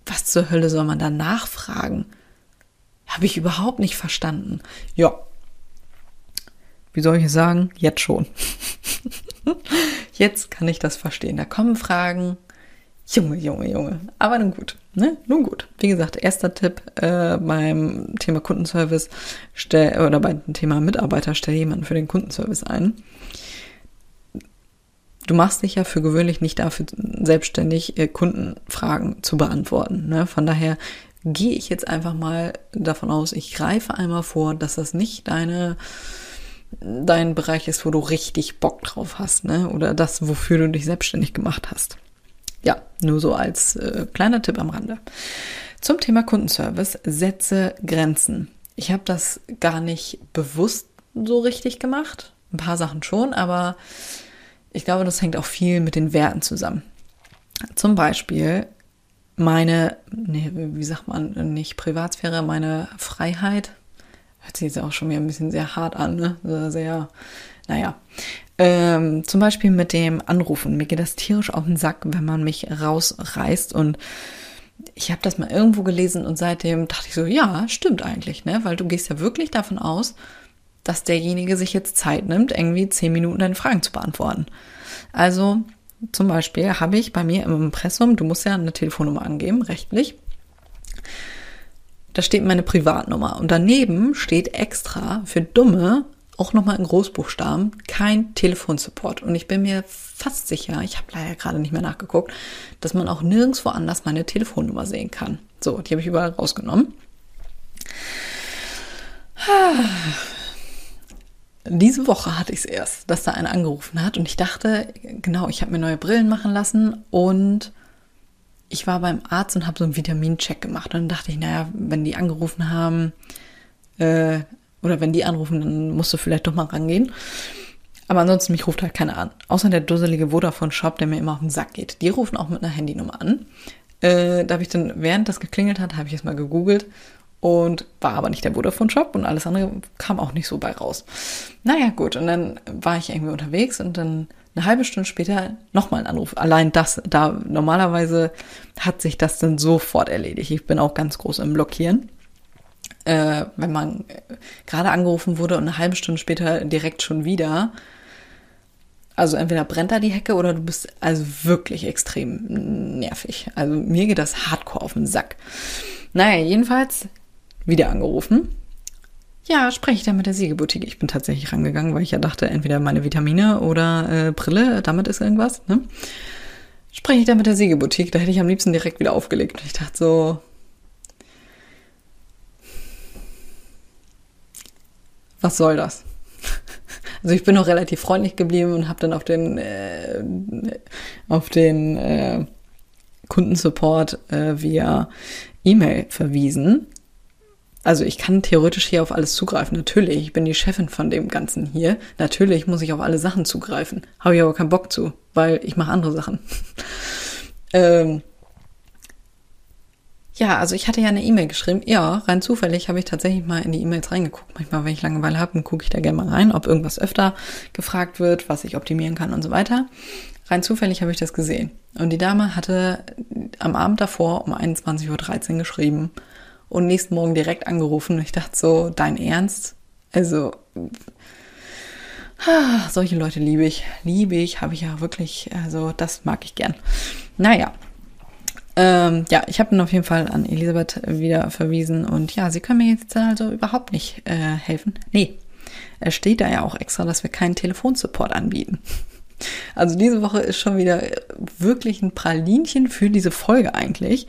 [SPEAKER 1] Was zur Hölle soll man da nachfragen? Habe ich überhaupt nicht verstanden. Ja. Wie soll ich es sagen? Jetzt schon. Jetzt kann ich das verstehen. Da kommen Fragen, Junge, Junge, Junge. Aber nun gut, ne? Nun gut. Wie gesagt, erster Tipp äh, beim Thema Kundenservice stell, oder beim Thema Mitarbeiter, stell jemanden für den Kundenservice ein. Du machst dich ja für gewöhnlich nicht dafür selbstständig, äh, Kundenfragen zu beantworten. Ne? Von daher gehe ich jetzt einfach mal davon aus, ich greife einmal vor, dass das nicht deine dein Bereich ist, wo du richtig Bock drauf hast, ne? Oder das, wofür du dich selbstständig gemacht hast. Ja, nur so als äh, kleiner Tipp am Rande. Zum Thema Kundenservice, setze Grenzen. Ich habe das gar nicht bewusst so richtig gemacht. Ein paar Sachen schon, aber ich glaube, das hängt auch viel mit den Werten zusammen. Zum Beispiel meine, nee, wie sagt man, nicht Privatsphäre, meine Freiheit. Hört sich jetzt auch schon wieder ein bisschen sehr hart an, ne? Sehr, naja. Ähm, zum Beispiel mit dem Anrufen. Mir geht das tierisch auf den Sack, wenn man mich rausreißt und ich habe das mal irgendwo gelesen und seitdem dachte ich so, ja, stimmt eigentlich, ne? Weil du gehst ja wirklich davon aus, dass derjenige sich jetzt Zeit nimmt, irgendwie zehn Minuten deine Fragen zu beantworten. Also zum Beispiel habe ich bei mir im Impressum, du musst ja eine Telefonnummer angeben, rechtlich. Da steht meine Privatnummer und daneben steht extra für Dumme auch nochmal in Großbuchstaben, kein Telefonsupport. Und ich bin mir fast sicher, ich habe leider gerade nicht mehr nachgeguckt, dass man auch nirgendwo anders meine Telefonnummer sehen kann. So, die habe ich überall rausgenommen. Diese Woche hatte ich es erst, dass da einer angerufen hat und ich dachte, genau, ich habe mir neue Brillen machen lassen und ich war beim Arzt und habe so einen Vitamincheck gemacht. Und dann dachte ich, naja, wenn die angerufen haben, äh, oder wenn die anrufen, dann musst du vielleicht doch mal rangehen. Aber ansonsten, mich ruft halt keiner an. Außer der dusselige Vodafone-Shop, der mir immer auf den Sack geht. Die rufen auch mit einer Handynummer an. Äh, da habe ich dann, während das geklingelt hat, habe ich es mal gegoogelt und war aber nicht der Vodafone-Shop und alles andere kam auch nicht so bei raus. Naja, gut, und dann war ich irgendwie unterwegs und dann eine halbe Stunde später nochmal ein Anruf. Allein das, da normalerweise hat sich das dann sofort erledigt. Ich bin auch ganz groß im Blockieren äh, wenn man gerade angerufen wurde und eine halbe Stunde später direkt schon wieder. Also entweder brennt da die Hecke oder du bist also wirklich extrem nervig. Also mir geht das hardcore auf den Sack. Naja, jedenfalls wieder angerufen. Ja, spreche ich da mit der Siegeboutique. Ich bin tatsächlich rangegangen, weil ich ja dachte, entweder meine Vitamine oder äh, Brille, damit ist irgendwas. Ne? Spreche ich da mit der Siegeboutique, da hätte ich am liebsten direkt wieder aufgelegt. Und ich dachte so, was soll das? Also ich bin noch relativ freundlich geblieben und habe dann auf den äh, auf den äh, Kundensupport äh, via E-Mail verwiesen. Also ich kann theoretisch hier auf alles zugreifen. Natürlich, ich bin die Chefin von dem Ganzen hier. Natürlich muss ich auf alle Sachen zugreifen. Habe ich aber keinen Bock zu, weil ich mache andere Sachen. ähm, ja, also ich hatte ja eine E-Mail geschrieben. Ja, rein zufällig habe ich tatsächlich mal in die E-Mails reingeguckt. Manchmal, wenn ich Langeweile habe, gucke ich da gerne mal rein, ob irgendwas öfter gefragt wird, was ich optimieren kann und so weiter. Rein zufällig habe ich das gesehen. Und die Dame hatte am Abend davor um 21.13 Uhr geschrieben und nächsten Morgen direkt angerufen. Und ich dachte so, dein Ernst? Also, ah, solche Leute liebe ich. Liebe ich, habe ich ja wirklich, also das mag ich gern. Naja. Ähm, ja, ich habe ihn auf jeden Fall an Elisabeth wieder verwiesen und ja, sie können mir jetzt also überhaupt nicht äh, helfen. Nee, es steht da ja auch extra, dass wir keinen Telefonsupport anbieten. Also diese Woche ist schon wieder wirklich ein Pralinchen für diese Folge eigentlich.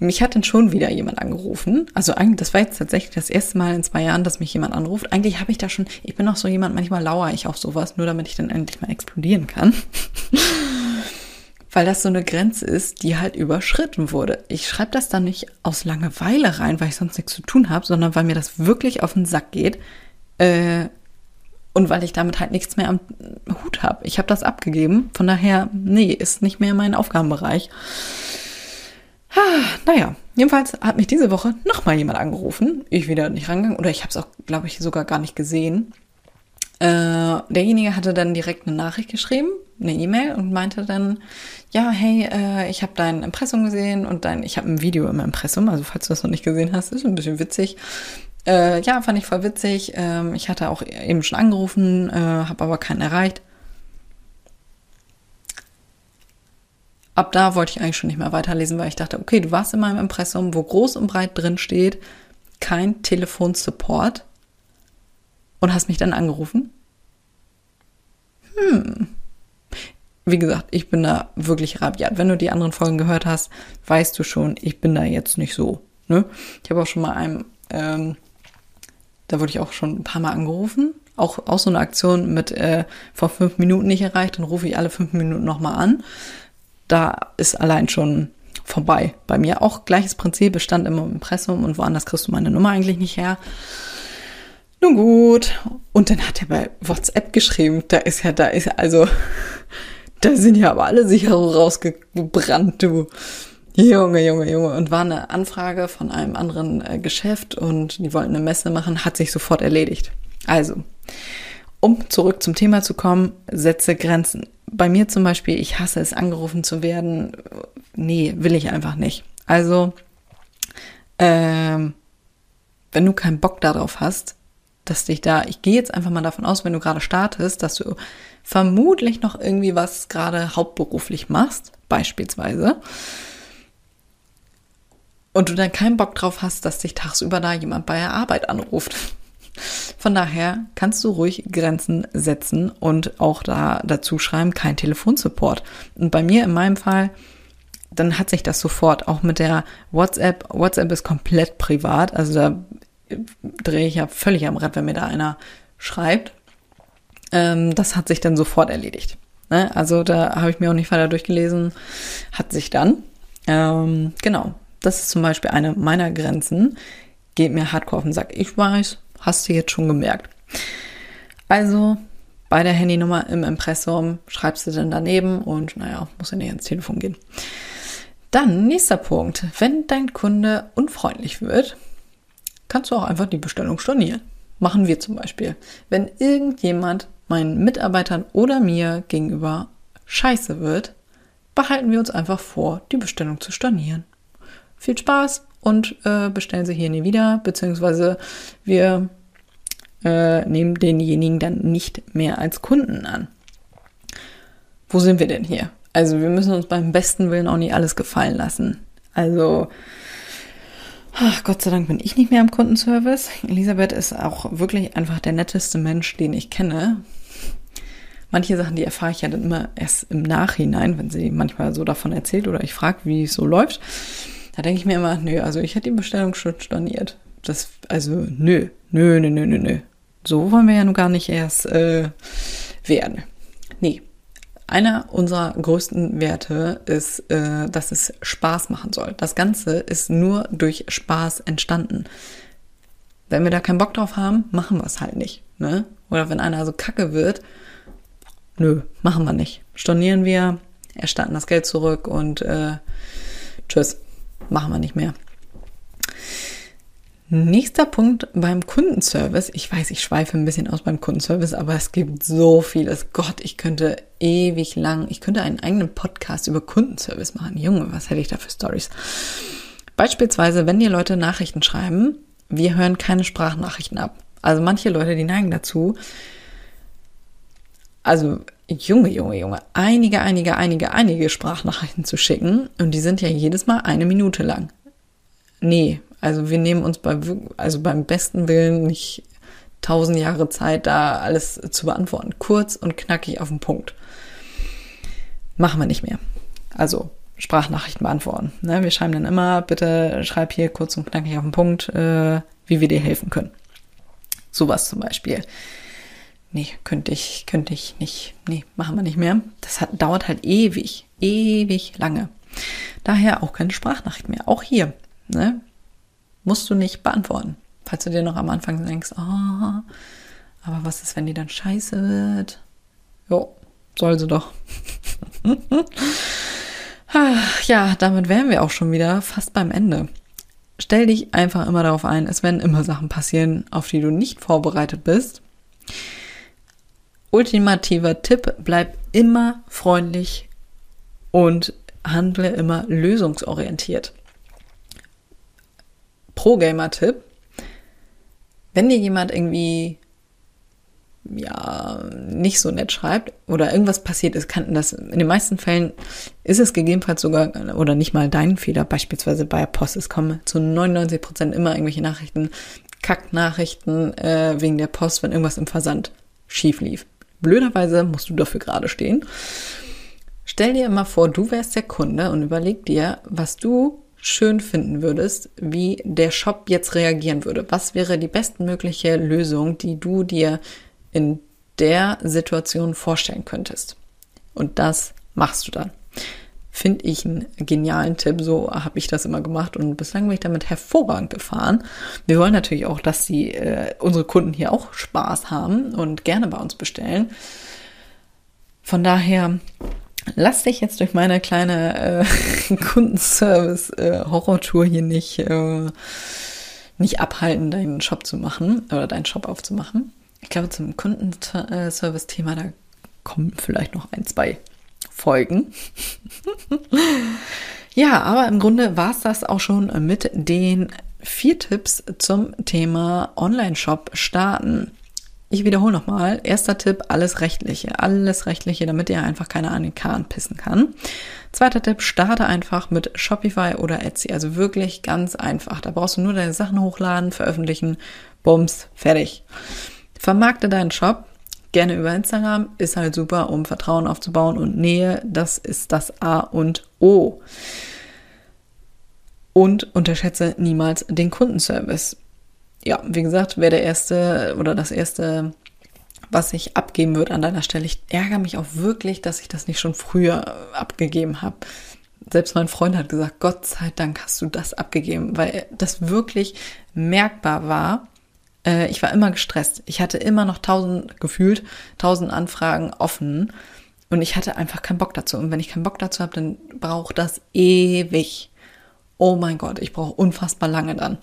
[SPEAKER 1] Mich hat dann schon wieder jemand angerufen. Also eigentlich, das war jetzt tatsächlich das erste Mal in zwei Jahren, dass mich jemand anruft. Eigentlich habe ich da schon, ich bin auch so jemand, manchmal lauere ich auf sowas, nur damit ich dann endlich mal explodieren kann. weil das so eine Grenze ist, die halt überschritten wurde. Ich schreibe das dann nicht aus Langeweile rein, weil ich sonst nichts zu tun habe, sondern weil mir das wirklich auf den Sack geht. Äh, und weil ich damit halt nichts mehr am Hut habe. Ich habe das abgegeben. Von daher, nee, ist nicht mehr mein Aufgabenbereich. Ah, naja, jedenfalls hat mich diese Woche nochmal jemand angerufen. Ich wieder nicht rangegangen. Oder ich habe es auch, glaube ich, sogar gar nicht gesehen. Äh, derjenige hatte dann direkt eine Nachricht geschrieben, eine E-Mail und meinte dann, ja, hey, äh, ich habe dein Impressum gesehen und dein, ich habe ein Video im Impressum, also falls du das noch nicht gesehen hast, ist ein bisschen witzig. Äh, ja, fand ich voll witzig. Ähm, ich hatte auch eben schon angerufen, äh, habe aber keinen erreicht. Ab da wollte ich eigentlich schon nicht mehr weiterlesen, weil ich dachte, okay, du warst in meinem Impressum, wo groß und breit drin steht, kein Telefonsupport und hast mich dann angerufen. Hm. Wie gesagt, ich bin da wirklich rabiat. Wenn du die anderen Folgen gehört hast, weißt du schon, ich bin da jetzt nicht so. Ne? Ich habe auch schon mal einem ähm, da wurde ich auch schon ein paar Mal angerufen. Auch, auch so eine Aktion mit äh, vor fünf Minuten nicht erreicht, dann rufe ich alle fünf Minuten nochmal an. Da ist allein schon vorbei. Bei mir auch gleiches Prinzip, es stand immer im Impressum und woanders kriegst du meine Nummer eigentlich nicht her. Nun gut. Und dann hat er bei WhatsApp geschrieben, da ist ja, da ist also, da sind ja aber alle Sicherungen rausgebrannt, du. Junge, Junge, Junge. Und war eine Anfrage von einem anderen äh, Geschäft und die wollten eine Messe machen, hat sich sofort erledigt. Also, um zurück zum Thema zu kommen, setze Grenzen. Bei mir zum Beispiel, ich hasse es, angerufen zu werden. Nee, will ich einfach nicht. Also, ähm, wenn du keinen Bock darauf hast, dass dich da, ich gehe jetzt einfach mal davon aus, wenn du gerade startest, dass du vermutlich noch irgendwie was gerade hauptberuflich machst, beispielsweise und du dann keinen Bock drauf hast, dass dich tagsüber da jemand bei der Arbeit anruft. Von daher kannst du ruhig Grenzen setzen und auch da dazu schreiben, kein Telefonsupport. Und bei mir in meinem Fall, dann hat sich das sofort auch mit der WhatsApp. WhatsApp ist komplett privat, also da drehe ich ja völlig am Rad, wenn mir da einer schreibt. Ähm, das hat sich dann sofort erledigt. Ne? Also da habe ich mir auch nicht weiter durchgelesen. Hat sich dann. Ähm, genau. Das ist zum Beispiel eine meiner Grenzen. Geht mir hardcore auf den Sack. Ich weiß, hast du jetzt schon gemerkt. Also bei der Handynummer im Impressum schreibst du dann daneben und naja, muss ja nicht ins Telefon gehen. Dann nächster Punkt. Wenn dein Kunde unfreundlich wird, kannst du auch einfach die Bestellung stornieren. Machen wir zum Beispiel. Wenn irgendjemand meinen Mitarbeitern oder mir gegenüber scheiße wird, behalten wir uns einfach vor, die Bestellung zu stornieren viel Spaß und äh, bestellen Sie hier nie wieder, beziehungsweise wir äh, nehmen denjenigen dann nicht mehr als Kunden an. Wo sind wir denn hier? Also wir müssen uns beim besten Willen auch nicht alles gefallen lassen. Also ach, Gott sei Dank bin ich nicht mehr im Kundenservice. Elisabeth ist auch wirklich einfach der netteste Mensch, den ich kenne. Manche Sachen, die erfahre ich ja dann immer erst im Nachhinein, wenn sie manchmal so davon erzählt oder ich frage, wie es so läuft. Da denke ich mir immer, nö, also ich hätte die Bestellung schon storniert. Das, also nö, Nö, nö, nö, nö, nö. So wollen wir ja nun gar nicht erst äh, werden. Nee. Einer unserer größten Werte ist, äh, dass es Spaß machen soll. Das Ganze ist nur durch Spaß entstanden. Wenn wir da keinen Bock drauf haben, machen wir es halt nicht. Ne? Oder wenn einer so kacke wird, nö, machen wir nicht. Stornieren wir, erstatten das Geld zurück und äh, tschüss, machen wir nicht mehr. Nächster Punkt beim Kundenservice. Ich weiß, ich schweife ein bisschen aus beim Kundenservice, aber es gibt so vieles. Gott, ich könnte ewig lang, ich könnte einen eigenen Podcast über Kundenservice machen. Junge, was hätte ich da für Stories? Beispielsweise, wenn dir Leute Nachrichten schreiben, wir hören keine Sprachnachrichten ab. Also manche Leute, die neigen dazu, also Junge, Junge, Junge, einige, einige, einige, einige Sprachnachrichten zu schicken und die sind ja jedes Mal eine Minute lang. Nee, also wir nehmen uns bei, also beim besten Willen nicht tausend Jahre Zeit, da alles zu beantworten. Kurz und knackig auf den Punkt. Machen wir nicht mehr. Also Sprachnachrichten beantworten. Ne? Wir schreiben dann immer, bitte schreib hier kurz und knackig auf den Punkt, äh, wie wir dir helfen können. Sowas zum Beispiel. Nee, könnte ich, könnte ich nicht. Nee, machen wir nicht mehr. Das hat, dauert halt ewig, ewig lange. Daher auch keine Sprachnachricht mehr. Auch hier. Ne? Musst du nicht beantworten. Falls du dir noch am Anfang denkst, oh, aber was ist, wenn die dann scheiße wird? Jo, soll sie doch. ja, damit wären wir auch schon wieder fast beim Ende. Stell dich einfach immer darauf ein, es werden immer Sachen passieren, auf die du nicht vorbereitet bist. Ultimativer Tipp, bleib immer freundlich und handle immer lösungsorientiert. Pro-Gamer-Tipp. Wenn dir jemand irgendwie ja nicht so nett schreibt oder irgendwas passiert ist, kann das in den meisten Fällen ist es gegebenenfalls sogar oder nicht mal dein Fehler, beispielsweise bei Post. Es kommen zu 99 Prozent immer irgendwelche Nachrichten, Kacknachrichten äh, wegen der Post, wenn irgendwas im Versand schief lief. Blöderweise musst du dafür gerade stehen. Stell dir immer vor, du wärst der Kunde und überleg dir, was du schön finden würdest, wie der Shop jetzt reagieren würde. Was wäre die bestmögliche Lösung, die du dir in der Situation vorstellen könntest? Und das machst du dann. Finde ich einen genialen Tipp. So habe ich das immer gemacht und bislang bin ich damit hervorragend gefahren. Wir wollen natürlich auch, dass die, äh, unsere Kunden hier auch Spaß haben und gerne bei uns bestellen. Von daher lass dich jetzt durch meine kleine äh, Kundenservice-Horrortour äh, hier nicht, äh, nicht abhalten, deinen Shop zu machen oder deinen Shop aufzumachen. Ich glaube, zum Kundenservice-Thema, da kommen vielleicht noch ein, zwei Folgen. ja, aber im Grunde war es das auch schon mit den vier Tipps zum Thema Online-Shop starten. Ich wiederhole nochmal. Erster Tipp, alles Rechtliche. Alles Rechtliche, damit ihr einfach keiner an den Kahn pissen kann. Zweiter Tipp, starte einfach mit Shopify oder Etsy. Also wirklich ganz einfach. Da brauchst du nur deine Sachen hochladen, veröffentlichen, bums, fertig. Vermarkte deinen Shop. Gerne über Instagram. Ist halt super, um Vertrauen aufzubauen und Nähe. Das ist das A und O. Und unterschätze niemals den Kundenservice ja, wie gesagt, wäre der erste oder das erste, was ich abgeben würde an deiner Stelle. Ich ärgere mich auch wirklich, dass ich das nicht schon früher abgegeben habe. Selbst mein Freund hat gesagt, Gott sei Dank hast du das abgegeben, weil das wirklich merkbar war. Äh, ich war immer gestresst. Ich hatte immer noch tausend, gefühlt, tausend Anfragen offen. Und ich hatte einfach keinen Bock dazu. Und wenn ich keinen Bock dazu habe, dann braucht das ewig. Oh mein Gott, ich brauche unfassbar lange dann.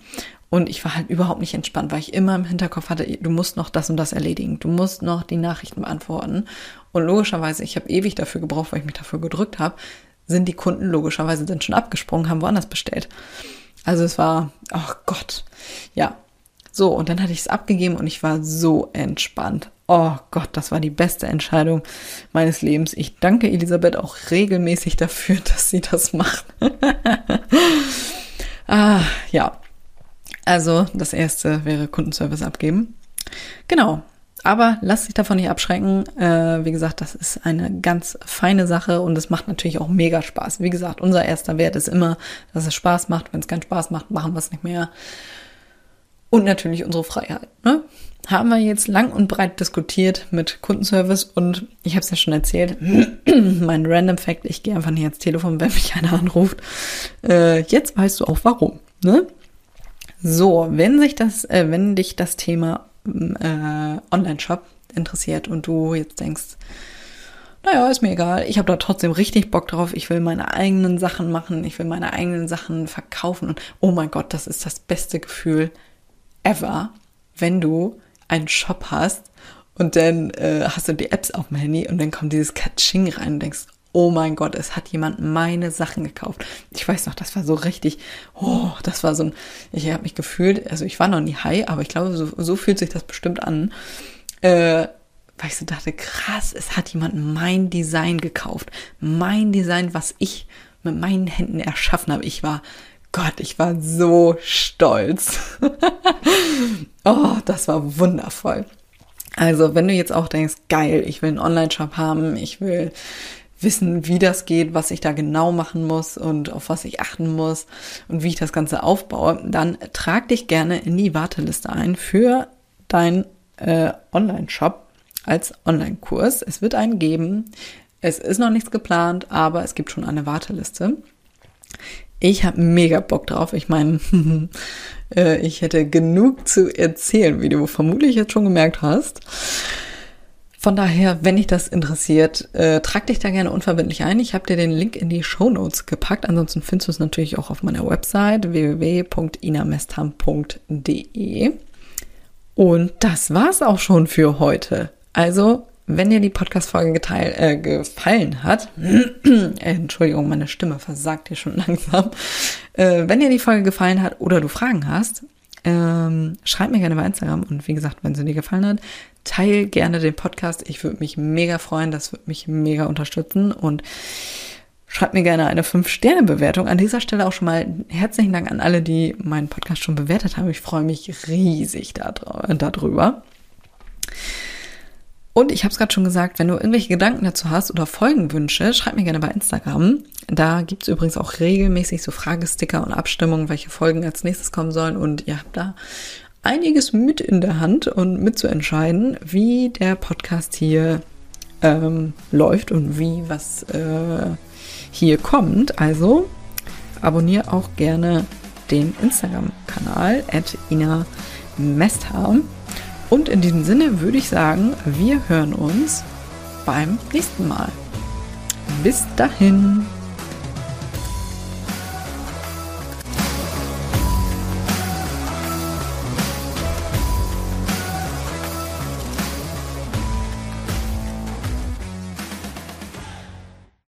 [SPEAKER 1] Und ich war halt überhaupt nicht entspannt, weil ich immer im Hinterkopf hatte, du musst noch das und das erledigen. Du musst noch die Nachrichten beantworten. Und logischerweise, ich habe ewig dafür gebraucht, weil ich mich dafür gedrückt habe, sind die Kunden logischerweise dann schon abgesprungen, haben woanders bestellt. Also es war, oh Gott, ja. So, und dann hatte ich es abgegeben und ich war so entspannt. Oh Gott, das war die beste Entscheidung meines Lebens. Ich danke Elisabeth auch regelmäßig dafür, dass sie das macht. ah, ja. Also das erste wäre Kundenservice abgeben. Genau. Aber lass dich davon nicht abschrecken. Äh, wie gesagt, das ist eine ganz feine Sache und es macht natürlich auch mega Spaß. Wie gesagt, unser erster Wert ist immer, dass es Spaß macht. Wenn es keinen Spaß macht, machen wir es nicht mehr. Und natürlich unsere Freiheit. Ne? Haben wir jetzt lang und breit diskutiert mit Kundenservice und ich habe es ja schon erzählt, mein Random Fact, ich gehe einfach nicht ans Telefon, wenn mich einer anruft. Äh, jetzt weißt du auch warum. Ne? So, wenn sich das, äh, wenn dich das Thema äh, Online-Shop interessiert und du jetzt denkst, naja, ist mir egal, ich habe da trotzdem richtig Bock drauf, ich will meine eigenen Sachen machen, ich will meine eigenen Sachen verkaufen und oh mein Gott, das ist das beste Gefühl ever, wenn du einen Shop hast und dann äh, hast du die Apps auf dem Handy und dann kommt dieses Katsching rein und denkst, oh mein Gott, es hat jemand meine Sachen gekauft. Ich weiß noch, das war so richtig, oh, das war so ein, ich habe mich gefühlt, also ich war noch nie high, aber ich glaube, so, so fühlt sich das bestimmt an. Äh, weil ich so dachte, krass, es hat jemand mein Design gekauft. Mein Design, was ich mit meinen Händen erschaffen habe. Ich war Gott, ich war so stolz. oh, das war wundervoll. Also, wenn du jetzt auch denkst, geil, ich will einen Online-Shop haben, ich will wissen, wie das geht, was ich da genau machen muss und auf was ich achten muss und wie ich das Ganze aufbaue, dann trag dich gerne in die Warteliste ein für dein äh, Online-Shop als Online-Kurs. Es wird einen geben. Es ist noch nichts geplant, aber es gibt schon eine Warteliste. Ich habe mega Bock drauf. Ich meine, äh, ich hätte genug zu erzählen, wie du vermutlich jetzt schon gemerkt hast. Von daher, wenn dich das interessiert, äh, trag dich da gerne unverbindlich ein. Ich habe dir den Link in die Show Notes gepackt. Ansonsten findest du es natürlich auch auf meiner Website www.inamestham.de. Und das war's auch schon für heute. Also wenn dir die Podcast-Folge äh, gefallen hat, äh, Entschuldigung, meine Stimme versagt hier schon langsam. Äh, wenn dir die Folge gefallen hat oder du Fragen hast, ähm, schreib mir gerne bei Instagram und wie gesagt, wenn sie dir gefallen hat, teil gerne den Podcast. Ich würde mich mega freuen, das würde mich mega unterstützen und schreib mir gerne eine 5-Sterne-Bewertung. An dieser Stelle auch schon mal herzlichen Dank an alle, die meinen Podcast schon bewertet haben. Ich freue mich riesig darüber. Und ich habe es gerade schon gesagt, wenn du irgendwelche Gedanken dazu hast oder Folgenwünsche, schreib mir gerne bei Instagram. Da gibt es übrigens auch regelmäßig so Fragesticker und Abstimmungen, welche Folgen als nächstes kommen sollen. Und ihr habt da einiges mit in der Hand und mitzuentscheiden, wie der Podcast hier ähm, läuft und wie was äh, hier kommt. Also abonniere auch gerne den Instagram-Kanal at Ina Mestham. Und in diesem Sinne würde ich sagen, wir hören uns beim nächsten Mal. Bis dahin.